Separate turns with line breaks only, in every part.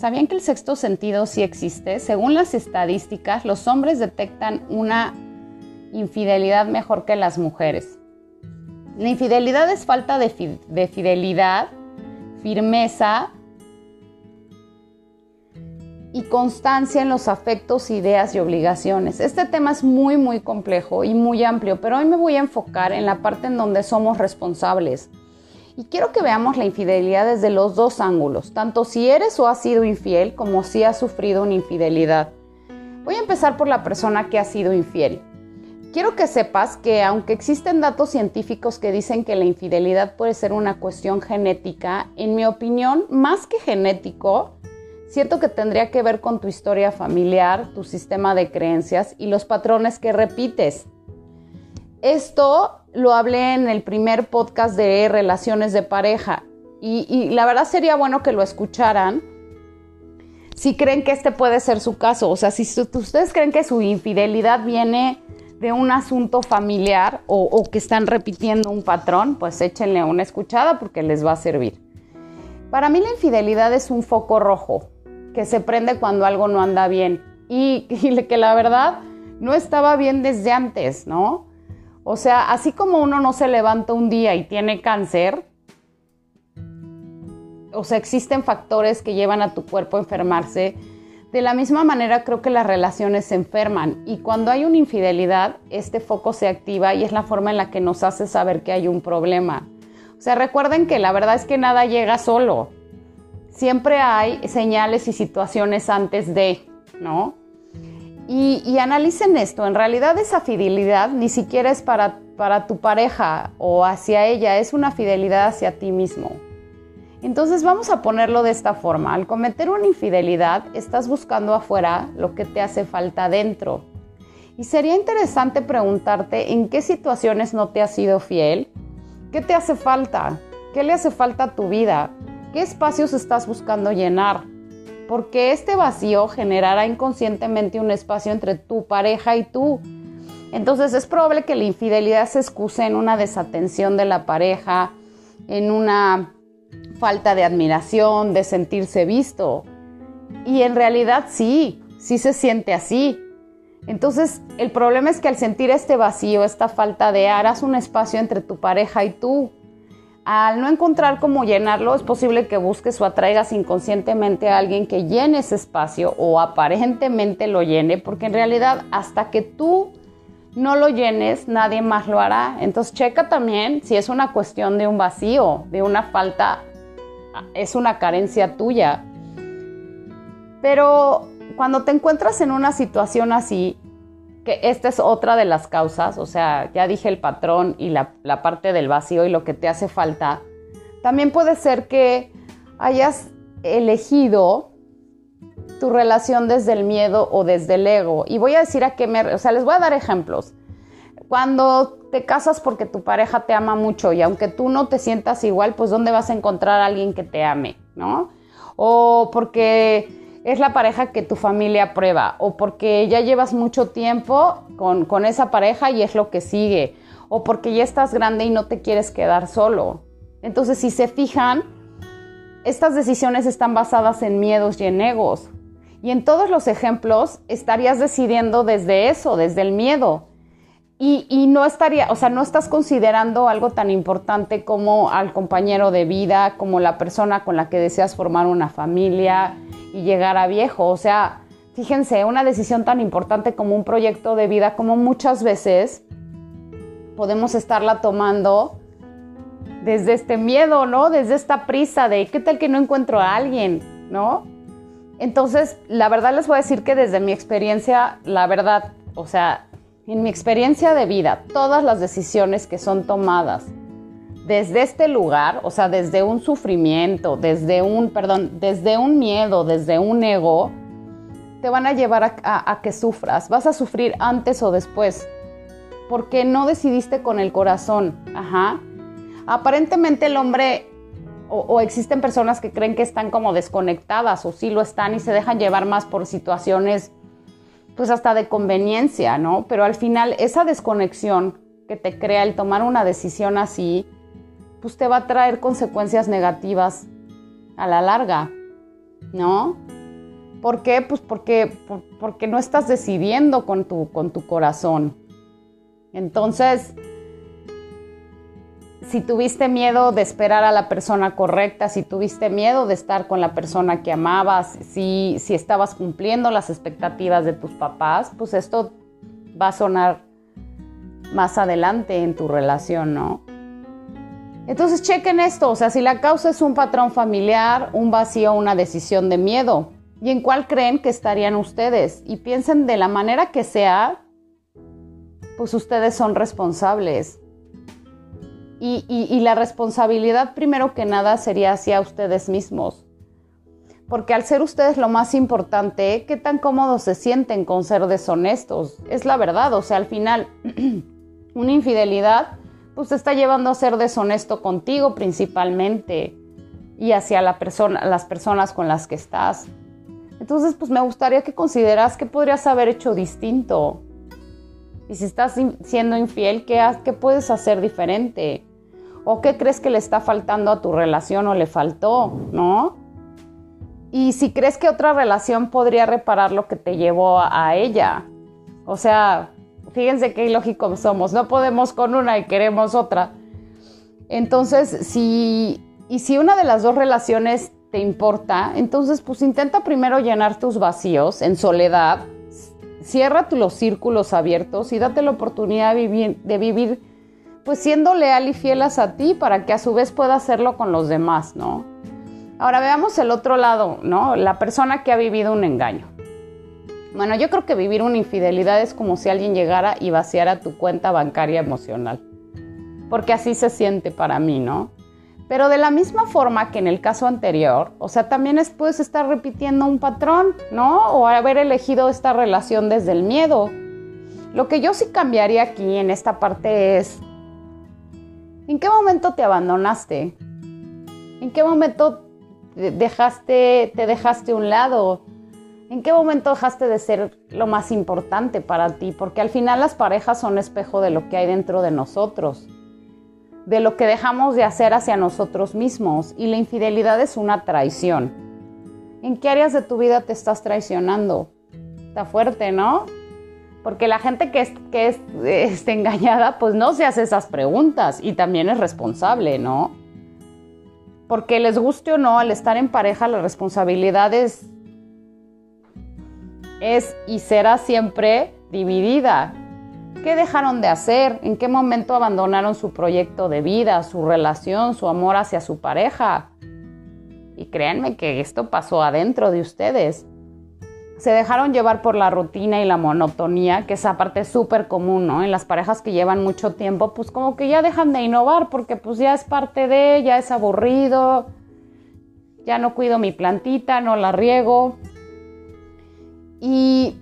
¿Sabían que el sexto sentido sí existe? Según las estadísticas, los hombres detectan una infidelidad mejor que las mujeres. La infidelidad es falta de, fidelidad, firmeza y constancia en los afectos, ideas y obligaciones. Este tema es muy, muy complejo y muy amplio, pero hoy me voy a enfocar en la parte en donde somos responsables. Y quiero que veamos la infidelidad desde los dos ángulos, tanto si eres o has sido infiel como si has sufrido una infidelidad. Voy a empezar por la persona que ha sido infiel. Quiero que sepas que aunque existen datos científicos que dicen que la infidelidad puede ser una cuestión genética, en mi opinión, más que genético, siento que tendría que ver con tu historia familiar, tu sistema de creencias y los patrones que repites. Esto lo hablé en el primer podcast de relaciones de pareja y, la verdad sería bueno que lo escucharan si creen que este puede ser su caso. O sea, si ustedes creen que su infidelidad viene de un asunto familiar o, que están repitiendo un patrón, pues échenle una escuchada porque les va a servir. Para mí la infidelidad es un foco rojo que se prende cuando algo no anda bien y que la verdad no estaba bien desde antes, ¿no? O sea, así como uno no se levanta un día y tiene cáncer, o sea, existen factores que llevan a tu cuerpo a enfermarse. De la misma manera creo que las relaciones se enferman y cuando hay una infidelidad, este foco se activa y es la forma en la que nos hace saber que hay un problema. O sea, recuerden que la verdad es que nada llega solo. Siempre hay señales y situaciones antes de, ¿no? Y, analicen esto, en realidad esa fidelidad ni siquiera es para, para tu pareja o hacia ella, es una fidelidad hacia ti mismo. Entonces vamos a ponerlo de esta forma, al cometer una infidelidad estás buscando afuera lo que te hace falta dentro. Y sería interesante preguntarte en qué situaciones no te has sido fiel, qué te hace falta, qué le hace falta a tu vida, qué espacios estás buscando llenar porque este vacío generará inconscientemente un espacio entre tu pareja y tú. Entonces es probable que la infidelidad se excuse en una desatención de la pareja, en una falta de admiración, de sentirse visto. Y en realidad sí, sí se siente así. Entonces el problema es que al sentir este vacío, esta falta de harás un espacio entre tu pareja y tú. Al no encontrar cómo llenarlo, es posible que busques o atraigas inconscientemente a alguien que llene ese espacio o aparentemente lo llene, porque en realidad hasta que tú no lo llenes, nadie más lo hará. Entonces checa también si es una cuestión de un vacío, de una falta, es una carencia tuya. Pero cuando te encuentras en una situación así, que esta es otra de las causas, o sea, ya dije el patrón y la, parte del vacío y lo que te hace falta. También puede ser que hayas elegido tu relación desde el miedo o desde el ego. Y voy a decir a qué me... O sea, les voy a dar ejemplos. Cuando te casas porque tu pareja te ama mucho y aunque tú no te sientas igual, pues ¿dónde vas a encontrar a alguien que te ame? ¿No? O porque es la pareja que tu familia aprueba o porque ya llevas mucho tiempo con, esa pareja y es lo que sigue o porque ya estás grande y no te quieres quedar solo. Entonces, si se fijan, estas decisiones están basadas en miedos y en egos. Y en todos los ejemplos estarías decidiendo desde eso, desde el miedo. Y, y, no estaría, o sea, no estás considerando algo tan importante como al compañero de vida, como la persona con la que deseas formar una familia, y llegar a viejo. O sea, fíjense, una decisión tan importante como un proyecto de vida, como muchas veces podemos estarla tomando desde este miedo, ¿no? Desde esta prisa de qué tal que no encuentro a alguien, ¿no? Entonces, la verdad les voy a decir que desde mi experiencia, la verdad, o sea, en mi experiencia de vida, todas las decisiones que son tomadas desde este lugar, o sea, desde un sufrimiento, desde un, perdón, desde un miedo, desde un ego, te van a llevar a, que sufras. Vas a sufrir antes o después, porque no decidiste con el corazón. Ajá. Aparentemente el hombre, o, o existen personas que creen que están como desconectadas, o sí lo están y se dejan llevar más por situaciones, pues hasta de conveniencia, ¿no? Pero al final esa desconexión que te crea el tomar una decisión así, pues te va a traer consecuencias negativas a la larga. ¿no? ¿Por qué? Pues porque, porque no estás decidiendo con tu, con tu corazón. Entonces, si tuviste miedo de esperar a la persona correcta, si tuviste miedo de estar con la persona que amabas, si, si estabas cumpliendo las expectativas de tus papás, pues esto va a sonar más adelante en tu relación, ¿no? Entonces chequen esto, o sea, si la causa es un patrón familiar, un vacío, una decisión de miedo, ¿y en cuál creen que estarían ustedes? Y piensen de la manera que sea, pues ustedes son responsables. Y, la responsabilidad primero que nada sería hacia ustedes mismos. Porque al ser ustedes lo más importante, ¿qué tan cómodos se sienten con ser deshonestos? Es la verdad, o sea, al final, una infidelidad pues te está llevando a ser deshonesto contigo principalmente y hacia la persona, las personas con las que estás. Entonces, pues me gustaría que consideras qué podrías haber hecho distinto. Y si estás siendo infiel, ¿qué, ¿qué puedes hacer diferente? ¿O qué crees que le está faltando a tu relación o le faltó, no? Y si crees que otra relación podría reparar lo que te llevó a ella. O sea, Fíjense qué ilógicos somos. No podemos con una y queremos otra. Entonces, si, y si una de las dos relaciones te importa, entonces pues intenta primero llenar tus vacíos en soledad, cierra los círculos abiertos y date la oportunidad de vivir, pues siendo leal y fiel a ti para que a su vez pueda hacerlo con los demás, ¿no? Ahora veamos el otro lado, ¿no? La persona que ha vivido un engaño. Bueno, yo creo que vivir una infidelidad es como si alguien llegara y vaciara tu cuenta bancaria emocional. Porque así se siente para mí, ¿no? Pero de la misma forma que en el caso anterior, o sea, también es, puedes estar repitiendo un patrón, ¿no? O haber elegido esta relación desde el miedo. Lo que yo sí cambiaría aquí en esta parte es, ¿en qué momento te abandonaste? ¿En qué momento dejaste, te dejaste a un lado? ¿En qué momento dejaste de ser lo más importante para ti? Porque al final las parejas son espejo de lo que hay dentro de nosotros, de lo que dejamos de hacer hacia nosotros mismos y la infidelidad es una traición. ¿En qué áreas de tu vida te estás traicionando? Está fuerte, ¿no? Porque la gente que, es, que es, engañada, pues no se hace esas preguntas y también es responsable, ¿no? Porque les guste o no, al estar en pareja, la responsabilidad es es y será siempre dividida. ¿Qué dejaron de hacer? ¿En qué momento abandonaron su proyecto de vida, su relación, su amor hacia su pareja? Y créanme que esto pasó adentro de ustedes. Se dejaron llevar por la rutina y la monotonía, que esa parte es súper común, ¿no? En las parejas que llevan mucho tiempo, pues como que ya dejan de innovar porque pues ya es parte de, ya es aburrido, ya no cuido mi plantita, no la riego, y,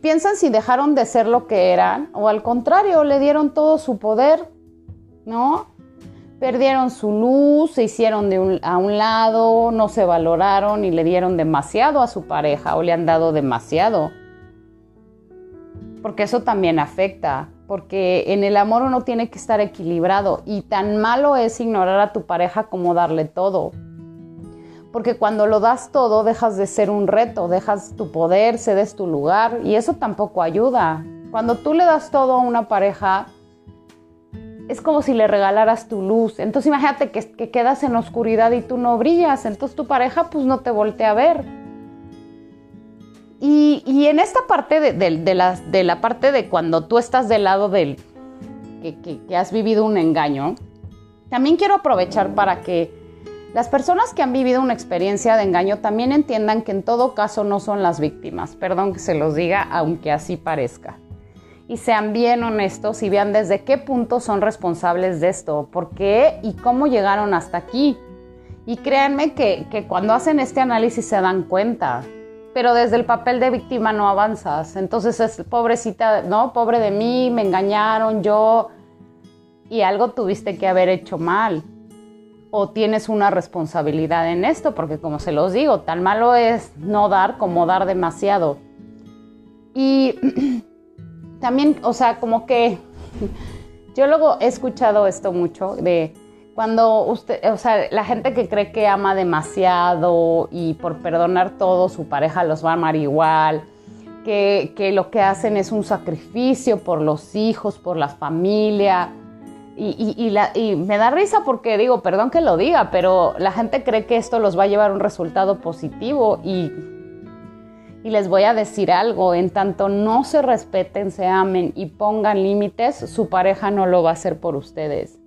piensan si dejaron de ser lo que eran o al contrario, le dieron todo su poder, ¿no? Perdieron su luz, se hicieron de a un lado, no se valoraron y le dieron demasiado a su pareja o le han dado demasiado. Porque eso también afecta, porque en el amor uno tiene que estar equilibrado y tan malo es ignorar a tu pareja como darle todo porque cuando lo das todo dejas de ser un reto, dejas tu poder, cedes tu lugar y eso tampoco ayuda. Cuando tú le das todo a una pareja, es como si le regalaras tu luz. Entonces imagínate que, quedas en oscuridad y tú no brillas, entonces tu pareja pues no te voltea a ver. Y, en esta parte de, la, de, la, parte de cuando tú estás del lado del que, que has vivido un engaño, también quiero aprovechar para que las personas que han vivido una experiencia de engaño también entiendan que en todo caso no son las víctimas, perdón que se los diga, aunque así parezca. Y sean bien honestos y vean desde qué punto son responsables de esto, por qué y cómo llegaron hasta aquí. Y créanme que, cuando hacen este análisis se dan cuenta, pero desde el papel de víctima no avanzas. Entonces es pobrecita, no, pobre de mí, me engañaron, yo, y algo tuviste que haber hecho mal o tienes una responsabilidad en esto, porque como se los digo, tan malo es no dar como dar demasiado. Y también, o sea, como que yo luego he escuchado esto mucho de cuando usted, o sea, la gente que cree que ama demasiado y por perdonar todo su pareja los va a amar igual, que, lo que hacen es un sacrificio por los hijos, por la familia. Y, me da risa porque digo, perdón que lo diga, pero la gente cree que esto los va a llevar a un resultado positivo y, y les voy a decir algo, en tanto no se respeten, se amen y pongan límites, su pareja no lo va a hacer por ustedes.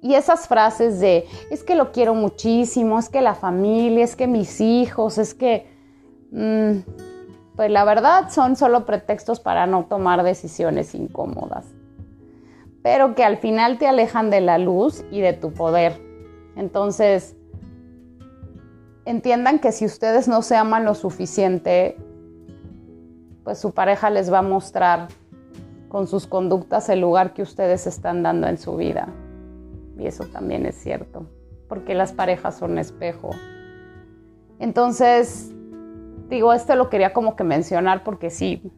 Y esas frases de, es que lo quiero muchísimo, es que la familia, es que mis hijos, es que... Mm, pues la verdad son solo pretextos para no tomar decisiones incómodas, pero que al final te alejan de la luz y de tu poder. Entonces, entiendan que si ustedes no se aman lo suficiente, pues su pareja les va a mostrar con sus conductas el lugar que ustedes están dando en su vida. Y eso también es cierto, porque las parejas son espejo. Entonces, digo, esto lo quería como que mencionar porque sí,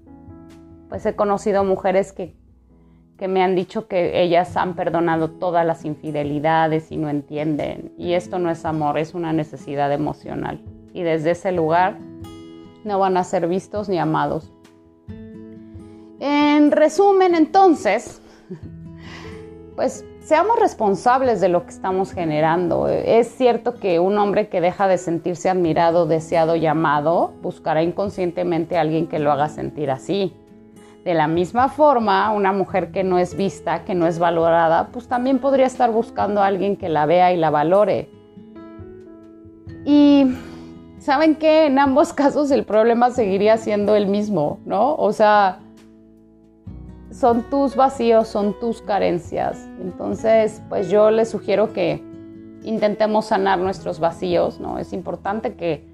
pues he conocido mujeres que, que me han dicho que ellas han perdonado todas las infidelidades y no entienden. Y esto no es amor, es una necesidad emocional. Y desde ese lugar no van a ser vistos ni amados. En resumen, entonces, pues seamos responsables de lo que estamos generando. Es cierto que un hombre que deja de sentirse admirado, deseado y amado, buscará inconscientemente a alguien que lo haga sentir así. De la misma forma, una mujer que no es vista, que no es valorada, pues también podría estar buscando a alguien que la vea y la valore. Y saben que en ambos casos el problema seguiría siendo el mismo, ¿no? O sea, son tus vacíos, son tus carencias. Entonces, pues yo les sugiero que intentemos sanar nuestros vacíos, ¿no? Es importante que,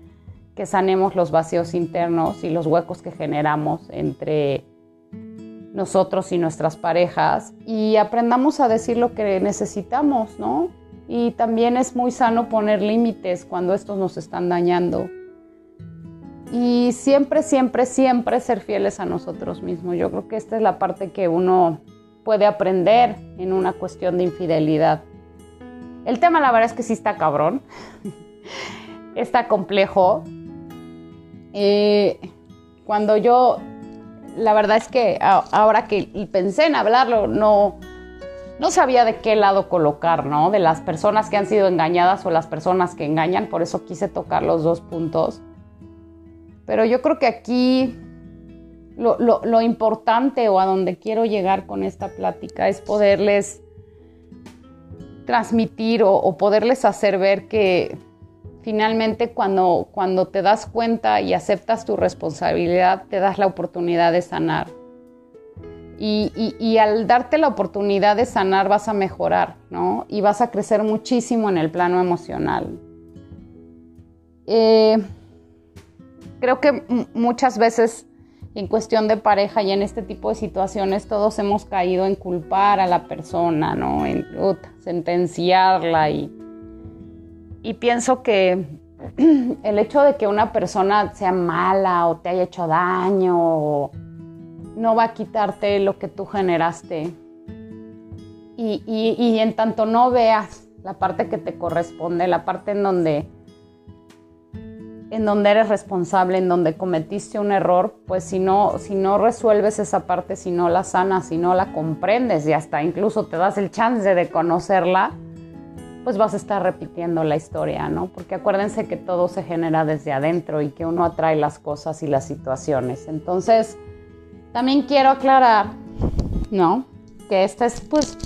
que sanemos los vacíos internos y los huecos que generamos entre nosotros y nuestras parejas y aprendamos a decir lo que necesitamos, ¿no? Y también es muy sano poner límites cuando estos nos están dañando y siempre, siempre, siempre ser fieles a nosotros mismos. Yo creo que esta es la parte que uno puede aprender en una cuestión de infidelidad. El tema la verdad es que sí está cabrón, está complejo. Eh, cuando yo, la verdad es que ahora que pensé en hablarlo, no, no sabía de qué lado colocar, ¿no? De las personas que han sido engañadas o las personas que engañan, por eso quise tocar los dos puntos. Pero yo creo que aquí lo, importante o a donde quiero llegar con esta plática es poderles transmitir o, poderles hacer ver que finalmente cuando, cuando te das cuenta y aceptas tu responsabilidad, te das la oportunidad de sanar. Y, al darte la oportunidad de sanar vas a mejorar, ¿no? Y vas a crecer muchísimo en el plano emocional. Eh, creo que muchas veces en cuestión de pareja y en este tipo de situaciones todos hemos caído en culpar a la persona, ¿no? En sentenciarla y, y pienso que el hecho de que una persona sea mala o te haya hecho daño no va a quitarte lo que tú generaste. Y, y en tanto no veas la parte que te corresponde, la parte en donde en donde eres responsable, en donde cometiste un error, pues si no, si no resuelves esa parte, si no la sanas, si no la comprendes y hasta incluso te das el chance de conocerla, pues vas a estar repitiendo la historia, ¿no? Porque acuérdense que todo se genera desde adentro y que uno atrae las cosas y las situaciones. Entonces, también quiero aclarar, ¿no? Que esta es pues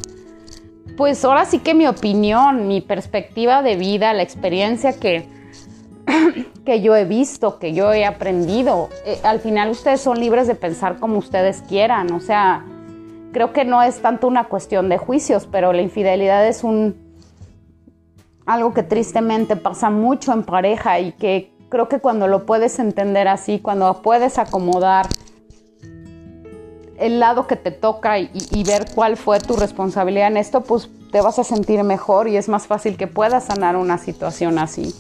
pues ahora sí que mi opinión, mi perspectiva de vida, la experiencia que que yo he visto, que yo he aprendido. Eh, al final ustedes son libres de pensar como ustedes quieran, o sea, creo que no es tanto una cuestión de juicios, pero la infidelidad es un algo que tristemente pasa mucho en pareja y que creo que cuando lo puedes entender así, cuando puedes acomodar el lado que te toca y, y, ver cuál fue tu responsabilidad en esto, pues te vas a sentir mejor y es más fácil que puedas sanar una situación así.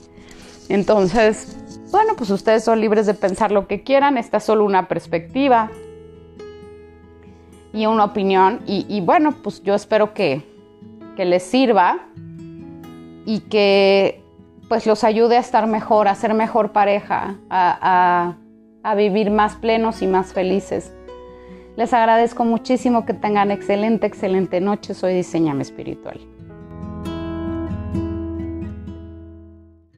Entonces, bueno, pues ustedes son libres de pensar lo que quieran, esta es solo una perspectiva y una opinión y, bueno, pues yo espero que, les sirva y que pues los ayude a estar mejor, a ser mejor pareja, a, a vivir más plenos y más felices. Les agradezco muchísimo que tengan excelente, excelente noche. Soy Diseñame Espiritual.